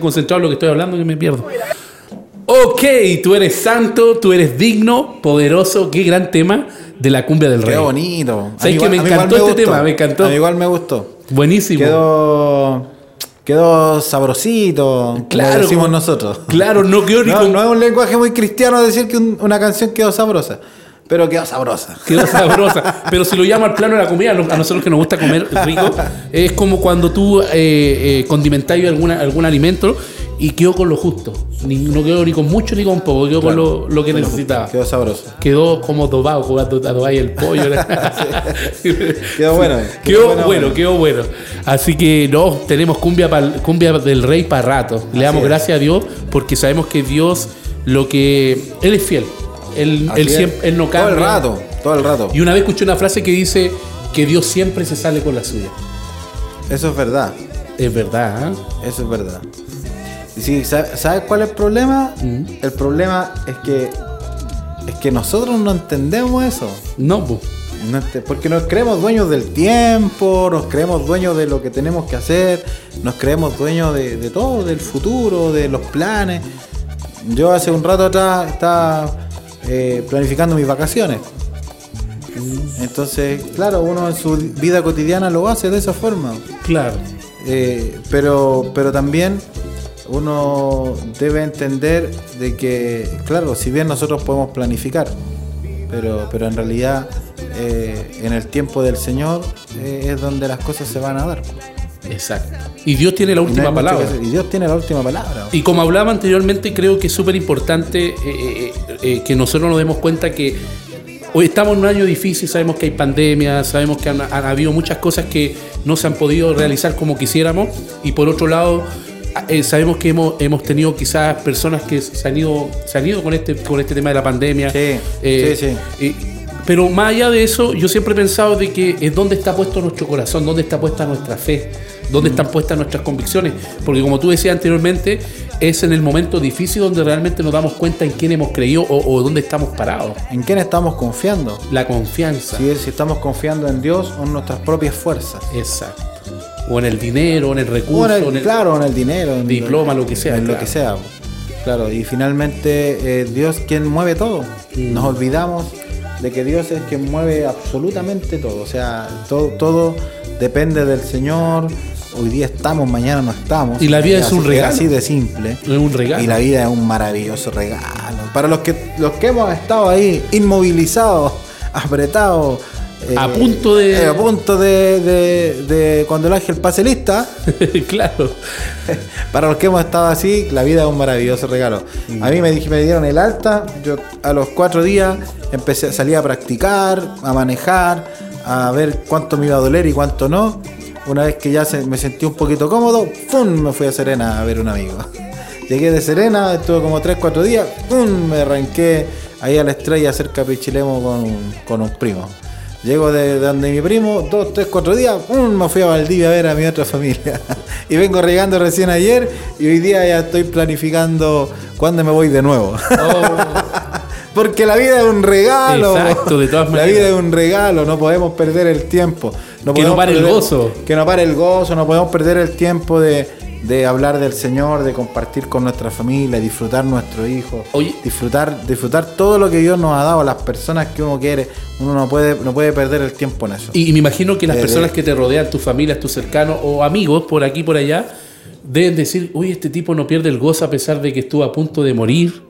Concentrado en lo que estoy hablando que me pierdo. Ok, tú eres santo, tú eres digno, poderoso. Qué gran tema de la cumbia del rey. Qué bonito. ¿Sabes que me encantó este tema? Me encantó. A igual me gustó. Buenísimo. Quedó, quedó sabrosito. Claro. decimos nosotros. Claro, no quedó ni no, no es un lenguaje muy cristiano decir que una canción quedó sabrosa. Pero quedó sabrosa. Quedó sabrosa. Pero si lo llamo al plano de la comida, a nosotros que nos gusta comer rico, es como cuando tú eh, eh, condimentáis algún alimento y quedó con lo justo. no quedó ni con mucho ni con poco, quedó con lo, que necesitaba. Quedó sabroso. Quedó como dobado, jugando a el pollo. quedó bueno. Quedó, bueno, quedó bueno. Así que no, tenemos cumbia, cumbia del rey para rato. Le damos gracias a Dios porque sabemos que Dios lo que... Él es fiel. Él, siempre, no cambia. Todo el rato, todo el rato. Y una vez escuché una frase que dice que Dios siempre se sale con la suya. Eso es verdad. Es verdad, ¿eh? Eso es verdad. Y ¿sabes cuál es el problema? Mm. El problema es que es que nosotros no entendemos eso. No, pues. porque nos creemos dueños del tiempo, nos creemos dueños de lo que tenemos que hacer, nos creemos dueños de, de todo, del futuro, de los planes. Yo hace un rato atrás estaba eh, planificando mis vacaciones. Entonces, claro, uno en su vida cotidiana lo hace de esa forma. Claro. Eh, pero, pero también uno debe entender de que, claro, si bien nosotros podemos planificar, pero, pero en realidad eh, en el tiempo del Señor es donde las cosas se van a dar. Exacto. Y Dios tiene la última palabra. y Dios tiene la última palabra. Y como hablaba anteriormente, creo que es súper importante eh, eh, eh, que nosotros nos demos cuenta que hoy estamos en un año difícil, sabemos que hay pandemia, sabemos que han, habido muchas cosas que no se han podido realizar como quisiéramos. Y por otro lado, sabemos que hemos, hemos tenido quizás personas que se han ido, se han ido con, este, con este tema de la pandemia. Sí, sí, sí. pero más allá de eso, yo siempre he pensado de que es dónde está puesto nuestro corazón, dónde está puesta nuestra fe ¿Dónde están puestas nuestras convicciones? Porque como tú decías anteriormente, es en el momento difícil donde realmente nos damos cuenta en quién hemos creído o, dónde estamos parados. ¿En quién estamos confiando? La confianza. Si, si estamos confiando en Dios o en nuestras propias fuerzas. Exacto. O en el dinero, o en el recurso. en el, claro, en el dinero. En diploma, lo, que sea. En lo que sea. Claro, y finalmente eh, Dios quien mueve todo. Mm. Nos olvidamos de que Dios es quien mueve absolutamente todo. O sea, todo, todo depende del Señor. Hoy día estamos, mañana no estamos. Y la vida es un regalo. Así de simple. Es un regalo. Y la vida es un maravilloso regalo. Para los que, los que hemos estado ahí inmovilizados, apretados, a punto de. Eh, a punto de, de, cuando el ángel pase lista. claro. Para los que hemos estado así, la vida es un maravilloso regalo. A mí me, me dieron el alta. Yo a los cuatro días empecé a salir a practicar, a manejar, a ver cuánto me iba a doler y cuánto no. Una vez que ya me sentí un poquito cómodo, ¡pum! me fui a Serena a ver un amigo. Llegué de Serena, estuve como 3-4 días, ¡pum! me arranqué ahí a la estrella cerca de Pichilemo con, con un primo. Llego de, donde mi primo, dos, tres, cuatro días, me fui a Valdivia a ver a mi otra familia. y vengo regando recién ayer y hoy día ya estoy planificando cuándo me voy de nuevo. Oh. Porque la vida es un regalo. Exacto, de todas maneras. La vida es un regalo, no podemos perder el tiempo. Que no pare el gozo. Que no pare el gozo, no podemos perder el tiempo de, de hablar del Señor, de compartir con nuestra familia, disfrutar nuestro hijo, disfrutar, disfrutar todo lo que Dios nos ha dado las personas que uno quiere. Uno no puede, no puede perder el tiempo en eso. Y, me imagino que las eh, personas que te rodean, tus familias, tus cercanos o amigos por aquí por allá, deben decir, uy, este tipo no pierde el gozo a pesar de que estuvo a punto de morir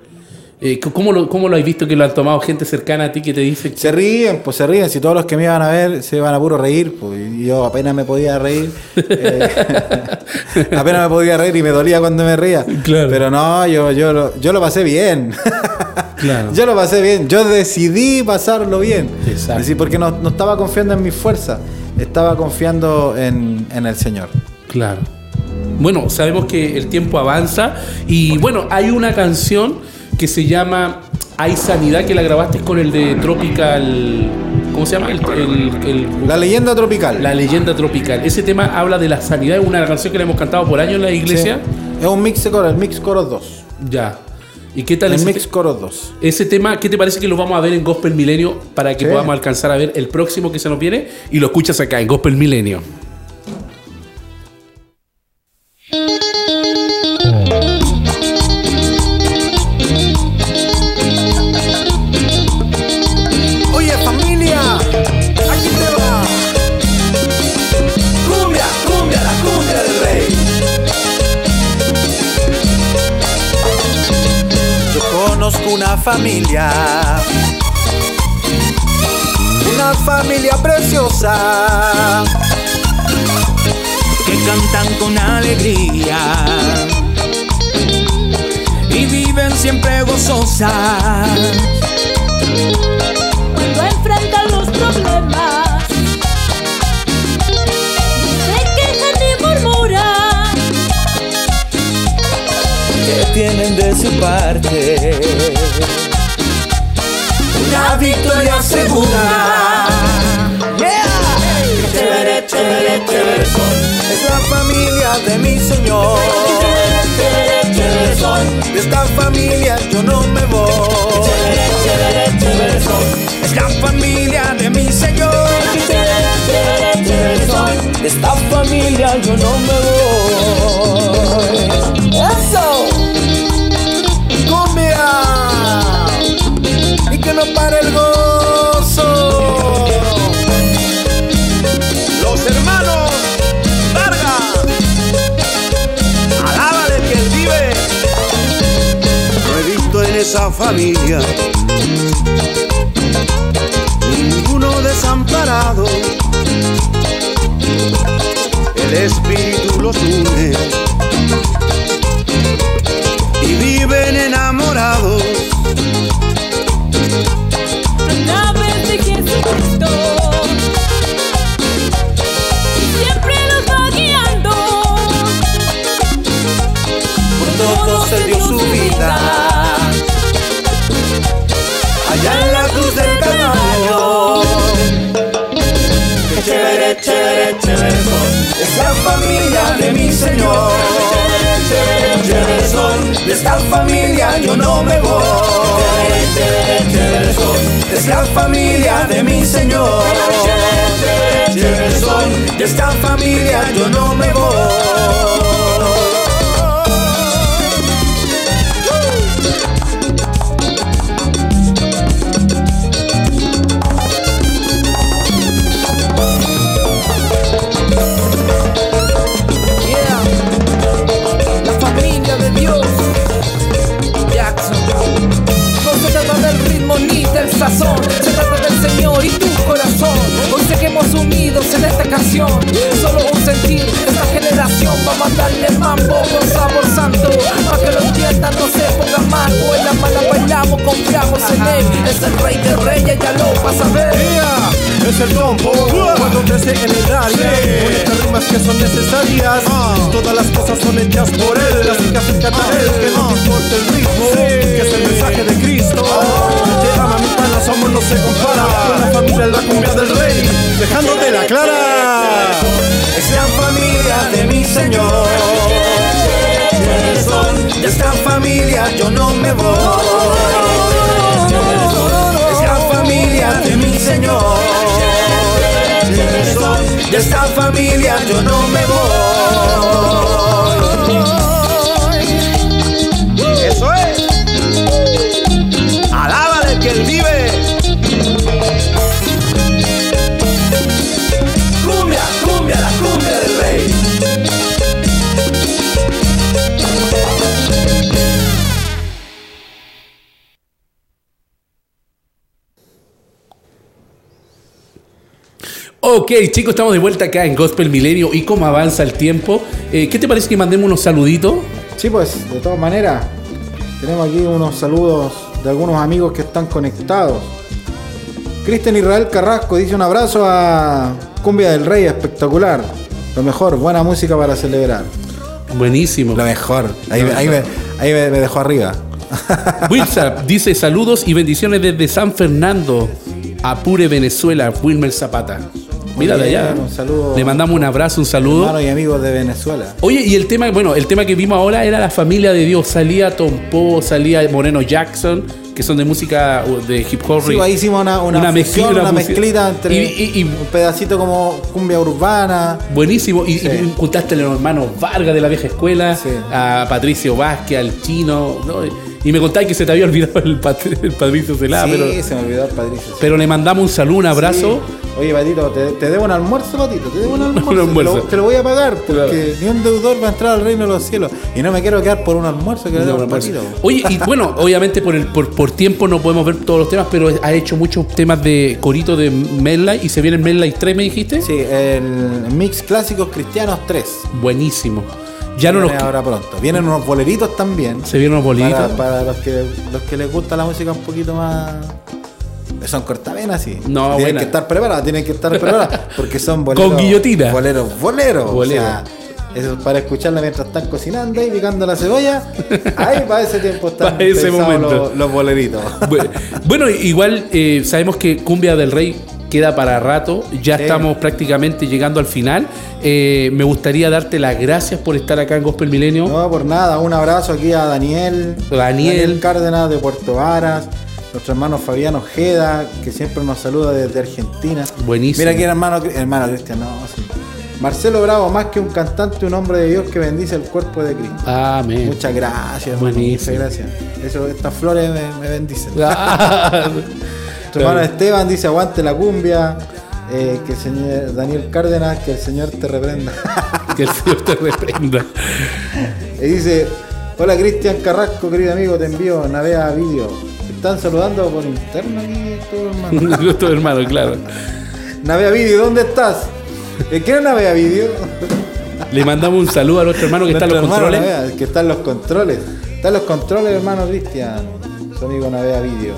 eh, ¿cómo, lo, ¿Cómo lo has visto que lo han tomado gente cercana a ti que te dice? Se ríen, pues se ríen. Si todos los que me iban a ver se iban a puro reír, pues yo apenas me podía reír. Eh, apenas me podía reír y me dolía cuando me reía. Pero no, yo, yo, lo, yo lo pasé bien. Yo lo pasé bien. Yo decidí pasarlo bien. Exacto. porque no, no, estaba confiando en mi fuerza, estaba confiando en, en el Señor. Claro. Bueno, sabemos que el tiempo avanza y bueno, hay una canción que se llama Hay Sanidad, que la grabaste con el de Tropical. ¿Cómo se llama? la leyenda tropical. La leyenda tropical. Ese tema habla de la sanidad, es una canción que le hemos cantado por años en la iglesia. Es un mix de coro, el mix coro 2. Ya. ¿Y qué tal el mix coro 2? Ese tema, ¿qué te parece que lo vamos a ver en Gospel Milenio para que podamos alcanzar a ver el próximo que se nos viene y lo escuchas acá en Gospel Milenio? Familia. Una familia preciosa. Que cantan con alegría. Y viven siempre gozosas. Cuando enfrentan los problemas. Se quejan y murmuran. Que tienen de su parte una victoria segura. Yeah. Chévere, chévere, chévere son. Es la familia de mi Señor. Chévere, chévere, chévere son. De esta familia yo no me voy. Chévere, chévere, chévere son. Es la familia de mi Señor. Chévere, chévere, chévere son. De esta familia yo no me voy. Eso. No para el gozo. Los hermanos Vargas, alábale que él vive. No he visto en esa familia ninguno desamparado. El Espíritu los une y viven enamorados se dio su vida. Allá en la cruz del Calvario. Chévere, chévere, chévere es la familia de mi Señor. Son de esta familia yo no me voy. Es la familia de mi Señor. Son de esta familia yo no me voy. Me voy. Es la familia de mi Señor. De esta familia yo no me voy. Ok, chicos, estamos de vuelta acá en Gospel Milenio y cómo avanza el tiempo. Eh, ¿Qué te parece que mandemos unos saluditos? Sí, pues, de todas maneras, tenemos aquí unos saludos de algunos amigos que están conectados. Cristian Israel Carrasco dice un abrazo a Cumbia del Rey, espectacular. Lo mejor, buena música para celebrar. Buenísimo. Lo mejor. Ahí, ahí me, ahí me- me dejó arriba. Wilsap dice saludos y bendiciones desde San Fernando, Apure, Venezuela, Wilmer Zapata. Mira de allá. bien, un saludo. Le mandamos un abrazo, un saludo. Hermanos y amigos de Venezuela. Oye, y el tema, bueno, el tema que vimos ahora era la familia de Dios. Salía Tompo, salía Moreno Jackson, que son de música uh, de hip hop. Sí, ahí hicimos una, una, Una fusión, mezcla, una mezclita entre Y- y- y- un pedacito como cumbia urbana. Buenísimo. Y, Sí. y juntaste a los hermanos Vargas de la vieja escuela, Sí. a Patricio Vázquez, al chino. ¿no? Y me contáis que se te había olvidado el, el Patricio Celá, sí, pero, se me olvidó el Patricio. pero le mandamos un saludo, un abrazo. Sí. Oye, Patito, te, te debo un almuerzo, Patito. Te debo un almuerzo. Un almuerzo. Te, lo, te lo voy a pagar porque Claro. ni un deudor va a entrar al reino de los cielos. Y no me quiero quedar por un almuerzo que le debo pues. Patito. Oye, y bueno, obviamente por, el, por, por tiempo no podemos ver todos los temas, pero ha hecho muchos temas de corito de Medlight y se viene el Medlight 3, me dijiste. Sí, el mix clásicos cristianos 3. Buenísimo. Ya no nos. Ahora pronto. Vienen unos boleritos también. Se vienen unos bolitos. Para, para los, que, los que les gusta la música un poquito más. Son cortavenas, sí. No, tienen buena. que estar preparadas, tienen que estar preparadas. Porque son boleros. Con guillotina. Boleros, boleros. Bolero. O sea, eso es para escucharla mientras están cocinando y picando la cebolla. Ahí para ese tiempo están Para ese momento. Los, los boleritos. Bu- Bueno, igual eh, sabemos que Cumbia del Rey queda para rato. Ya Sí. estamos prácticamente llegando al final. Eh, me gustaría darte las gracias por estar acá en Gospel Milenio. No, por nada. Un abrazo aquí a Daniel. Daniel. Cárdenas de Puerto Varas. Nuestro hermano Fabián Ojeda, que siempre nos saluda desde Argentina. Buenísimo. Mira aquí, hermano, hermano Cristian, no, sí. Marcelo Bravo, más que un cantante, un hombre de Dios que bendice el cuerpo de Cristo. Amén. Muchas gracias. Buenísimo. Muchas gracias. Eso, estas flores me, me bendicen. Hermano Esteban dice aguante la cumbia. Eh, que el señor Daniel Cárdenas, que el Señor te reprenda. que el Señor te reprenda. y dice, hola Cristian Carrasco, querido amigo, te envío navea vídeo. Te están saludando por interno aquí, tu hermano. Nuestro hermano, claro. navea vídeo, ¿dónde estás? Eh, ¿Qué es navea vídeo? Le mandamos un saludo a nuestro hermano que está en los hermano controles. Navea, que está en los controles. Está en los controles, hermano Cristian. Su amigo Navea Vídeo.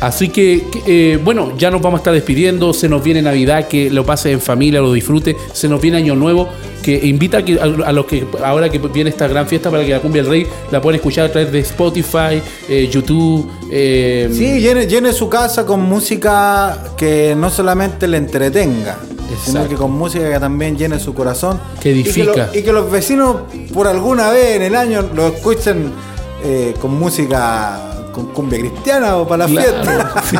Así que, eh, bueno, ya nos vamos a estar despidiendo. Se nos viene Navidad, que lo pase en familia, lo disfrute. Se nos viene Año Nuevo, que invita a, que, a, a los que ahora que viene esta gran fiesta para que la cumbia del rey la puedan escuchar a través de Spotify, eh, YouTube. eh, Sí, llene, llene su casa con música que no solamente le entretenga, sino que con música que también llene su corazón. Que edifica. Y que, lo- y que los vecinos, por alguna vez en el año, lo escuchen con música, con cumbia cristiana o para la fiesta. Sí.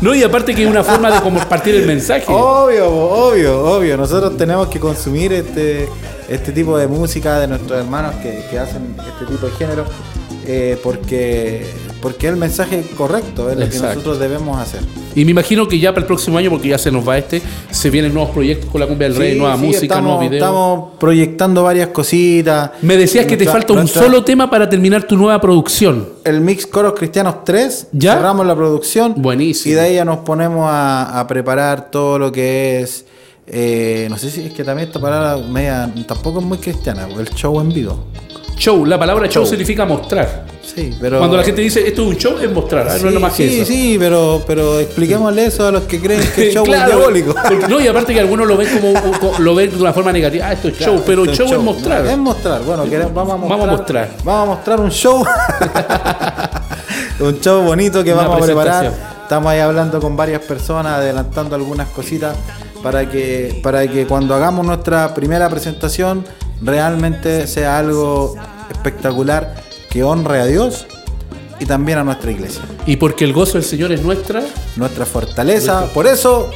No, y aparte que es una forma de compartir el mensaje. Obvio, obvio, obvio. Nosotros tenemos que consumir este, este tipo de música de nuestros hermanos que, que hacen este tipo de género eh, porque, porque es el mensaje correcto, es lo que nosotros debemos hacer. Y me imagino que ya para el próximo año, porque ya se nos va este, se vienen nuevos proyectos con la cumbia del rey, Sí, nueva sí, música, estamos, nuevos videos. Estamos proyectando varias cositas. Me decías que te falta un nuestra- solo tema para terminar tu nueva producción. El Mix Coros Cristianos 3. ¿Ya? Cerramos la producción. Buenísimo. Y de ahí ya nos ponemos a, a preparar todo lo que es. eh, no sé si es que también esta palabra media, tampoco es muy cristiana, el show en vivo. Show, la palabra show, Show. significa mostrar. Sí, pero. Cuando la gente dice esto es un show, es mostrar, ah, no es lo más que sí, eso. sí, pero, pero expliquémosle eso a los que creen que el show Claro, es diabólico. porque- no, y aparte que algunos lo ven como, como- lo ven de una forma negativa. Ah, esto es show, pero show, es mostrar. Es mostrar. Bueno, queremos- vamos a mostrar. Vamos a mostrar. Vamos a mostrar un show. un show bonito que Una vamos a preparar. Estamos ahí hablando con varias personas, adelantando algunas cositas para que, para que cuando hagamos nuestra primera presentación realmente sea algo espectacular que honre a Dios y también a nuestra iglesia. Y porque el gozo del Señor es nuestra. Nuestra fortaleza. Por eso,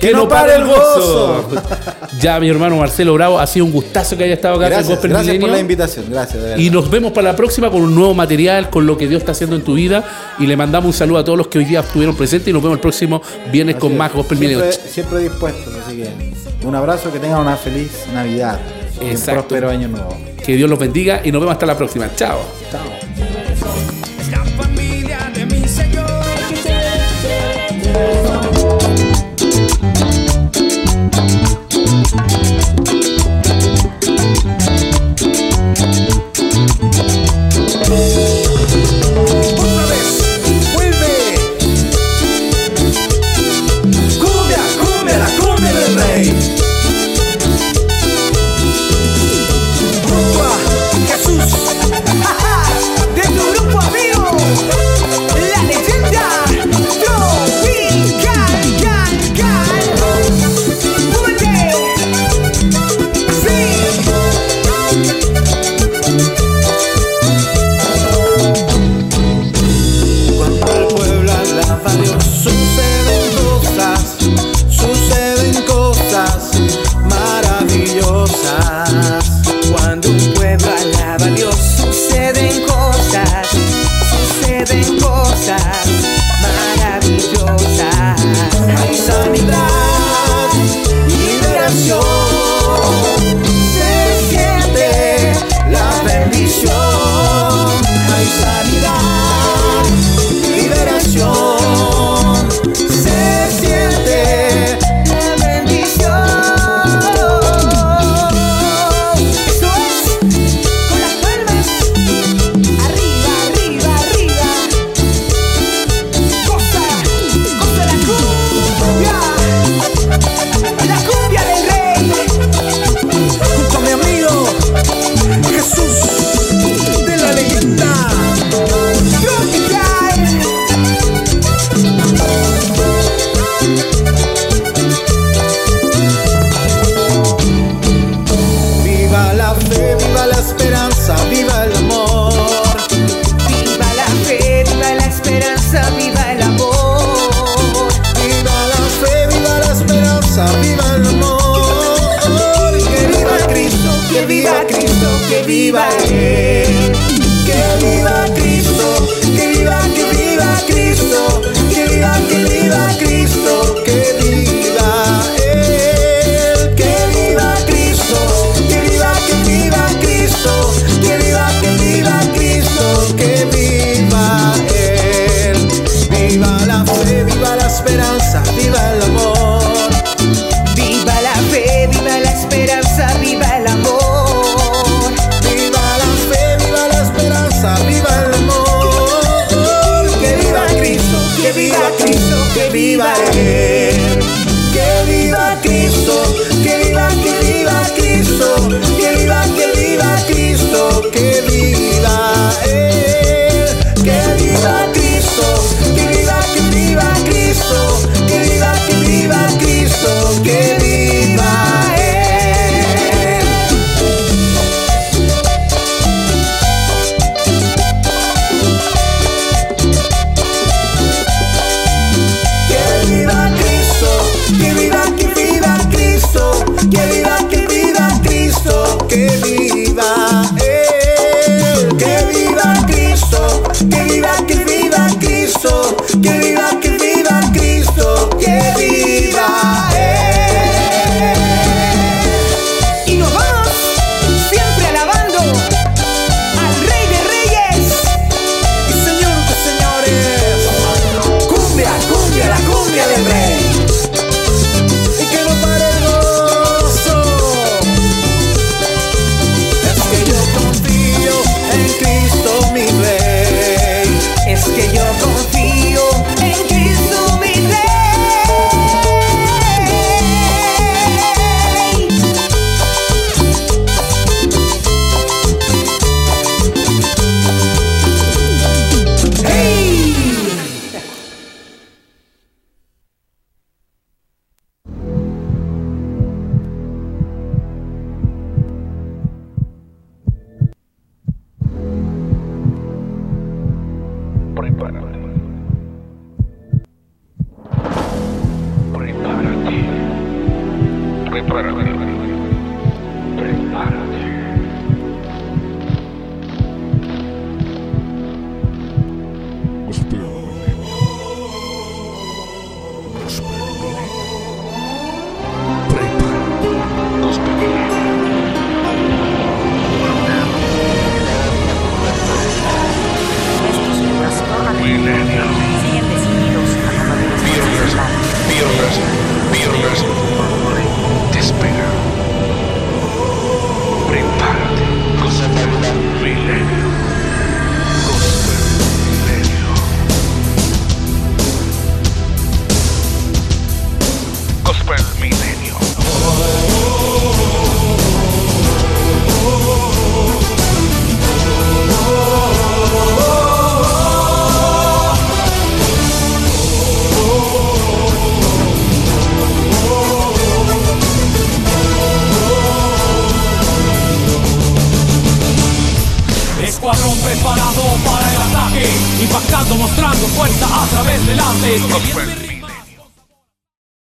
¡Que no pare el gozo! ya, mi hermano Marcelo Bravo, ha sido un gustazo que haya estado acá en Gracias, Gospel gracias por la invitación. Gracias. de. Y nos vemos para la próxima con un nuevo material, con lo que Dios está haciendo en tu vida. Y le mandamos un saludo a todos los que hoy día estuvieron presentes y nos vemos el próximo viernes con más. Gospel siempre, Milenio. siempre dispuestos, así que un abrazo, que tengan una feliz Navidad. Un próspero año nuevo. Que Dios los bendiga y nos vemos hasta la próxima. Chao. La